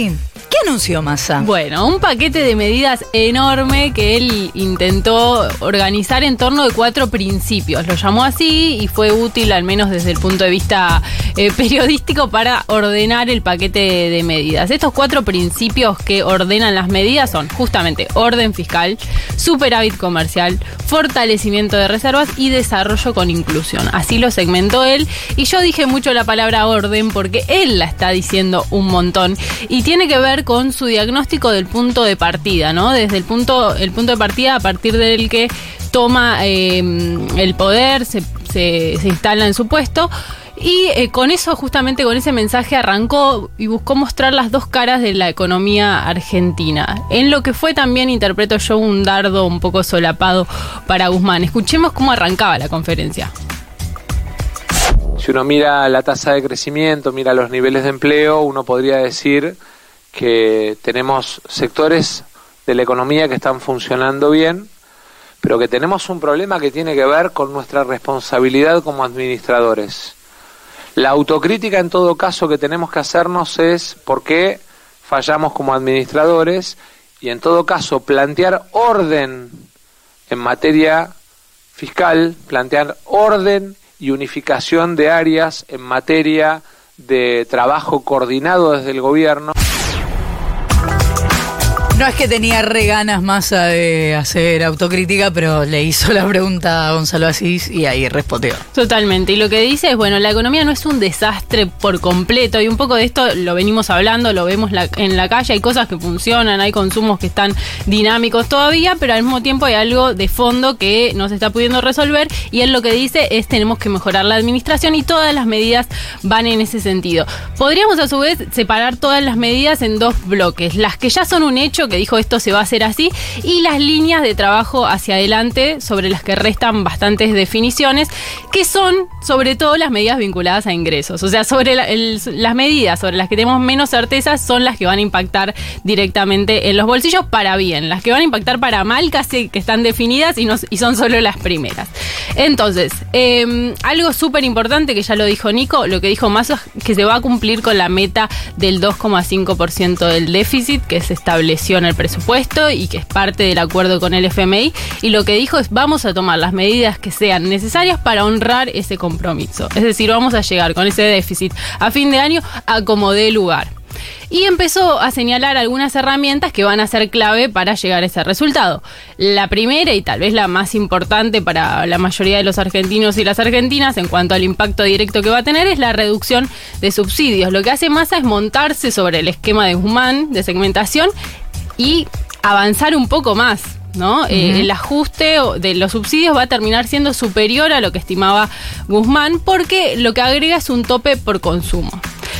Sí. ¿Qué anunció Massa? Bueno, un paquete de medidas enorme que él intentó organizar en torno de cuatro principios. Lo llamó así y fue útil, al menos desde el punto de vista eh, periodístico, para ordenar el paquete de medidas. Estos cuatro principios que ordenan las medidas son justamente orden fiscal, superávit comercial, fortalecimiento de reservas y desarrollo con inclusión. Así lo segmentó él y yo dije mucho la palabra orden porque él la está diciendo un montón y tiene que ver con su diagnóstico del punto de partida, ¿no? Desde el punto, el punto de partida a partir del que toma eh, el poder, se, se, instala en su puesto. Y eh, con eso, justamente con ese mensaje, arrancó y buscó mostrar las dos caras de la economía argentina. En lo que fue también, interpreto yo, un dardo un poco solapado para Guzmán. Escuchemos cómo arrancaba la conferencia. Si uno mira la tasa de crecimiento, mira los niveles de empleo, uno podría decir que tenemos sectores de la economía que están funcionando bien, pero que tenemos un problema que tiene que ver con nuestra responsabilidad como administradores. La autocrítica en todo caso que tenemos que hacernos es por qué fallamos como administradores y en todo caso plantear orden en materia fiscal, plantear orden y unificación de áreas en materia de trabajo coordinado desde el gobierno. No es que tenía re ganas más de hacer autocrítica, pero le hizo la pregunta a Gonzalo Asís y ahí respondió. Totalmente. Y lo que dice es, bueno, la economía no es un desastre por completo. Y un poco de esto lo venimos hablando, lo vemos en la calle. Hay cosas que funcionan, hay consumos que están dinámicos todavía, pero al mismo tiempo hay algo de fondo que no se está pudiendo resolver. Y él lo que dice es tenemos que mejorar la administración y todas las medidas van en ese sentido. Podríamos a su vez separar todas las medidas en dos bloques. Las que ya son un hecho que dijo esto se va a hacer así, y las líneas de trabajo hacia adelante sobre las que restan bastantes definiciones, que son sobre todo las medidas vinculadas a ingresos. O sea, sobre las medidas sobre las que tenemos menos certezas son las que van a impactar directamente en los bolsillos para bien. Las que van a impactar para mal casi que están definidas y, no, y son solo las primeras. Entonces, em, algo súper importante que ya lo dijo Nico, lo que dijo más es que se va a cumplir con la meta del 2,5% del déficit que se estableció en el presupuesto y que es parte del acuerdo con el FMI. Y lo que dijo es vamos a tomar las medidas que sean necesarias para honrar ese compromiso. Es decir, vamos a llegar con ese déficit a fin de año a como dé lugar y empezó a señalar algunas herramientas que van a ser clave para llegar a ese resultado. La primera y tal vez la más importante para la mayoría de los argentinos y las argentinas en cuanto al impacto directo que va a tener es la reducción de subsidios. Lo que hace Massa es montarse sobre el esquema de Guzmán de segmentación y avanzar un poco más. ¿no? Eh, el ajuste de los subsidios va a terminar siendo superior a lo que estimaba Guzmán porque lo que agrega es un tope por consumo.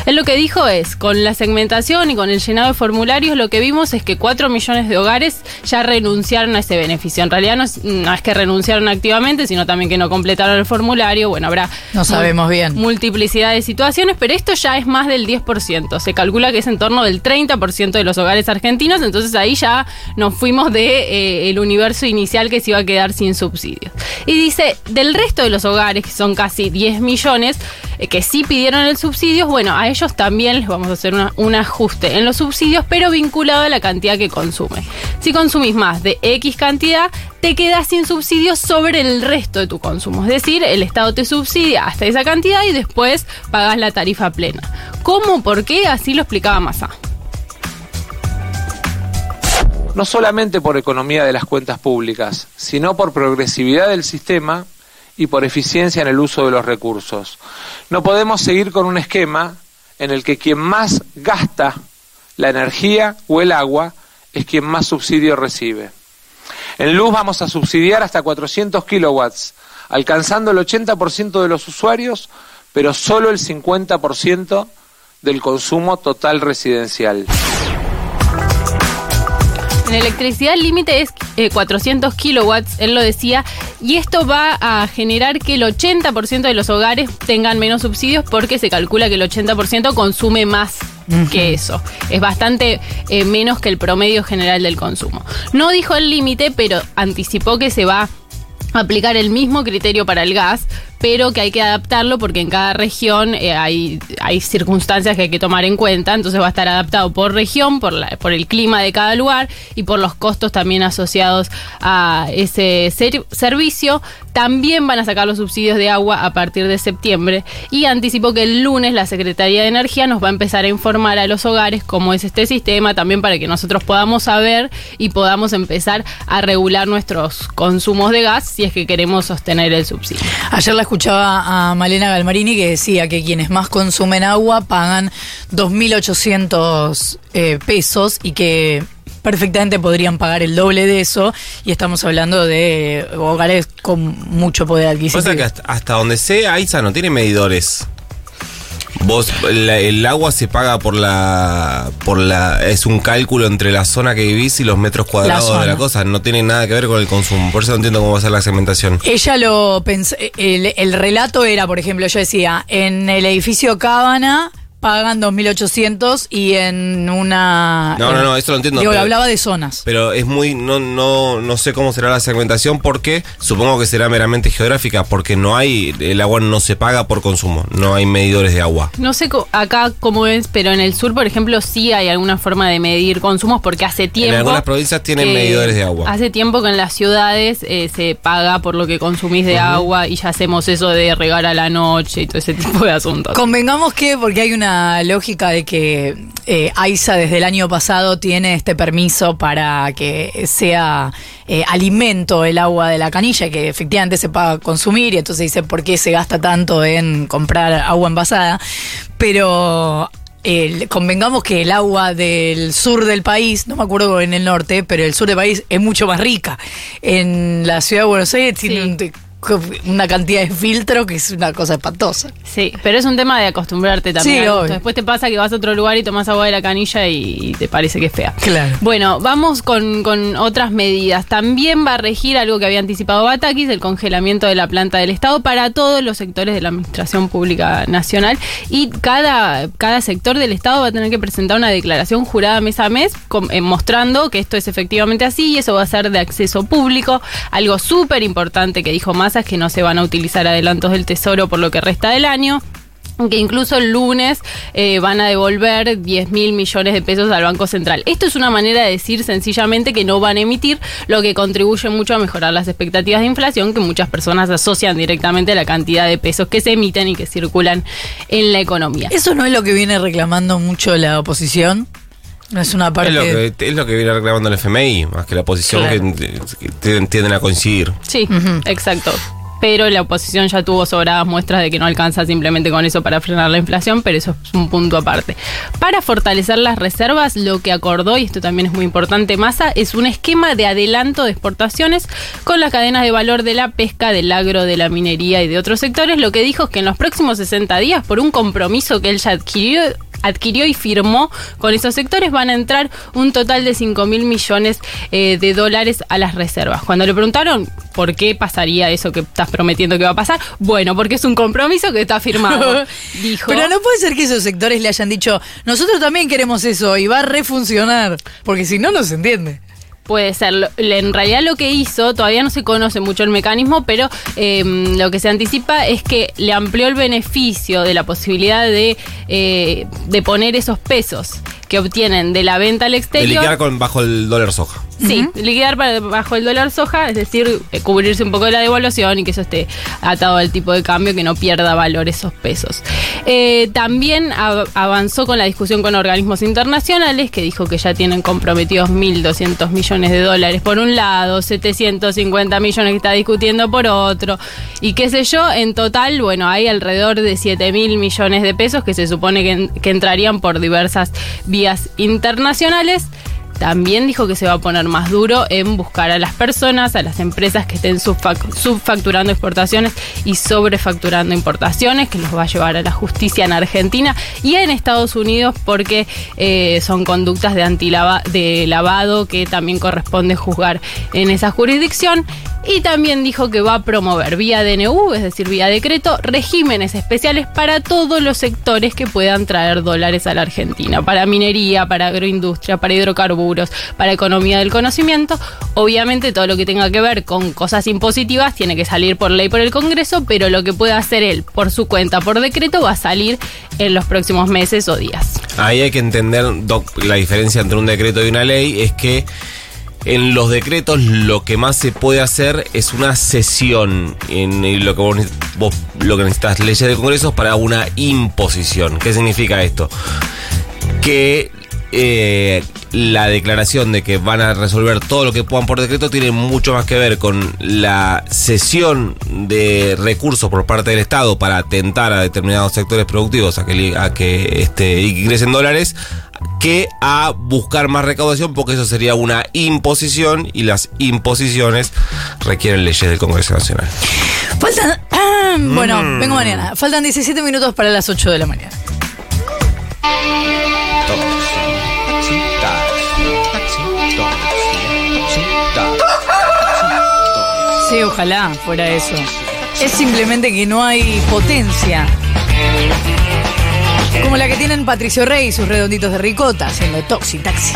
Él lo que dijo es, con la segmentación y con el llenado de formularios, lo que vimos es que 4 millones de hogares ya renunciaron a ese beneficio. En realidad no es, que renunciaron activamente, sino también que no completaron el formulario. Bueno, habrá... No sabemos bien. Multiplicidad de situaciones, pero esto ya es más del 10%. Se calcula que es en torno del 30% de los hogares argentinos, entonces ahí ya nos fuimos de eh, el universo inicial que se iba a quedar sin subsidios. Y dice, del resto de los hogares, que son casi 10 millones, eh, que sí pidieron el subsidio, bueno, a ellos también les vamos a hacer un ajuste en los subsidios, pero vinculado a la cantidad que consume. Si consumís más de X cantidad, te quedas sin subsidios sobre el resto de tu consumo. Es decir, el Estado te subsidia hasta esa cantidad y después pagas la tarifa plena. ¿Cómo? ¿Por qué? Así lo explicaba Massa. No solamente por economía de las cuentas públicas, sino por progresividad del sistema y por eficiencia en el uso de los recursos. No podemos seguir con un esquema en el que quien más gasta la energía o el agua es quien más subsidio recibe. En luz vamos a subsidiar hasta 400 kilowatts, alcanzando el 80% de los usuarios, pero solo el 50% del consumo total residencial. En electricidad el límite es 400 eh, kilowatts, él lo decía, y esto va a generar que el 80% de los hogares tengan menos subsidios porque se calcula que el 80% consume más que eso. Es bastante eh, menos que el promedio general del consumo. No dijo el límite, pero anticipó que se va a aplicar el mismo criterio para el gas, pero que hay que adaptarlo porque en cada región eh, hay, hay circunstancias que hay que tomar en cuenta, entonces va a estar adaptado por región, por, la, por el clima de cada lugar y por los costos también asociados a ese servicio. También van a sacar los subsidios de agua a partir de septiembre y anticipo que el lunes la Secretaría de Energía nos va a empezar a informar a los hogares cómo es este sistema, también para que nosotros podamos saber y podamos empezar a regular nuestros consumos de gas si es que queremos sostener el subsidio. Ayer la escuchaba a Malena Galmarini que decía que quienes más consumen agua pagan 2.800 eh, pesos y que perfectamente podrían pagar el doble de eso y estamos hablando de hogares con mucho poder adquisitivo. Pasa que hasta, donde sé, AISA no tiene medidores. Vos, el agua se paga por la, por la, es un cálculo entre la zona que vivís y los metros cuadrados de la cosa. No tiene nada que ver con el consumo. Por eso no entiendo cómo va a ser la segmentación. Ella lo pensó, el, el relato era, por ejemplo, yo decía, en el edificio Cábana pagan 2.800 y en una... No, no, no, eso lo entiendo. Digo, hablaba de zonas. Pero es muy... No, no, no sé cómo será la segmentación porque supongo que será meramente geográfica porque no hay... El agua no se paga por consumo, no hay medidores de agua. No sé acá cómo es, pero en el sur, por ejemplo, sí hay alguna forma de medir consumos porque hace tiempo... En algunas provincias tienen medidores de agua. Hace tiempo que en las ciudades eh, se paga por lo que consumís de agua y ya hacemos eso de regar a la noche y todo ese tipo de asuntos. Convengamos que porque hay una lógica de que eh, AISA desde el año pasado tiene este permiso para que sea eh, alimento el agua de la canilla, que efectivamente se paga consumir, y entonces dice por qué se gasta tanto en comprar agua envasada. Pero convengamos que el agua del sur del país, no me acuerdo en el norte, pero el sur del país es mucho más rica. En la ciudad de Buenos Aires tiene un una cantidad de filtro que es una cosa espantosa. Sí, pero es un tema de acostumbrarte también. Sí, Después te pasa que vas a otro lugar y tomas agua de la canilla y te parece que es fea. Claro. Bueno, vamos con, otras medidas. También va a regir algo que había anticipado Batakis, el congelamiento de la planta del Estado para todos los sectores de la Administración Pública Nacional. Y cada, cada sector del Estado va a tener que presentar una declaración jurada mes a mes eh, mostrando que esto es efectivamente así y eso va a ser de acceso público. Algo súper importante que dijo más que no se van a utilizar adelantos del tesoro por lo que resta del año que incluso el lunes eh, van a devolver 10 mil millones de pesos al Banco Central. Esto es una manera de decir sencillamente que no van a emitir, lo que contribuye mucho a mejorar las expectativas de inflación que muchas personas asocian directamente a la cantidad de pesos que se emiten y que circulan en la economía. ¿Eso no es lo que viene reclamando mucho la oposición? Es una parte. Es lo que, viene reclamando el FMI, más que la oposición que, tienden a coincidir. Sí, exacto. Pero la oposición ya tuvo sobradas muestras de que no alcanza simplemente con eso para frenar la inflación, pero eso es un punto aparte. Para fortalecer las reservas, lo que acordó, y esto también es muy importante, Massa, es un esquema de adelanto de exportaciones con las cadenas de valor de la pesca, del agro, de la minería y de otros sectores. Lo que dijo es que en los próximos 60 días, por un compromiso que él ya adquirió, adquirió y firmó con esos sectores, van a entrar un total de 5 mil millones eh, de dólares a las reservas. Cuando le preguntaron por qué pasaría eso que estás prometiendo que va a pasar, bueno, porque es un compromiso que está firmado. dijo. Pero no puede ser que esos sectores le hayan dicho, nosotros también queremos eso y va a refuncionar, porque si no, no se entiende. Puede ser. En realidad lo que hizo, todavía no se conoce mucho el mecanismo, pero em, lo que se anticipa es que le amplió el beneficio de la posibilidad de, eh, de poner esos pesos que obtienen de la venta al exterior. De con, bajo el dólar soja. Sí, liquidar bajo el dólar soja, es decir, eh, cubrirse un poco de la devaluación y que eso esté atado al tipo de cambio, que no pierda valor esos pesos. Eh, también avanzó con la discusión con organismos internacionales, que dijo que ya tienen comprometidos 1.200 millones de dólares por un lado, 750 millones que está discutiendo por otro, y qué sé yo, en total, bueno, hay alrededor de 7.000 millones de pesos que se supone que, que entrarían por diversas vías internacionales. También dijo que se va a poner más duro en buscar a las personas, a las empresas que estén subfacturando exportaciones y sobrefacturando importaciones, que los va a llevar a la justicia en Argentina y en Estados Unidos porque eh, son conductas de, de lavado que también corresponde juzgar en esa jurisdicción. Y también dijo que va a promover vía DNU, es decir, vía decreto, regímenes especiales para todos los sectores que puedan traer dólares a la Argentina, para minería, para agroindustria, para hidrocarburos para economía del conocimiento. Obviamente todo lo que tenga que ver con cosas impositivas tiene que salir por ley por el Congreso, pero lo que pueda hacer él por su cuenta, por decreto, va a salir en los próximos meses o días. Ahí hay que entender, la diferencia entre un decreto y una ley es que en los decretos lo que más se puede hacer es una sesión. En lo que vos, lo que necesitas leyes de congresos para una imposición. ¿Qué significa esto? Que eh, la declaración de que van a resolver todo lo que puedan por decreto tiene mucho más que ver con la cesión de recursos por parte del Estado para atentar a determinados sectores productivos a que, a que este, ingresen dólares que a buscar más recaudación, porque eso sería una imposición y las imposiciones requieren leyes del Congreso Nacional. Faltan. bueno, mm. vengo mañana. Faltan 17 minutos para las 8 de la mañana. Sí, ojalá fuera eso. Es simplemente que no hay potencia como la que tienen Patricio Rey y sus redonditos de ricota haciendo Toxi Taxi.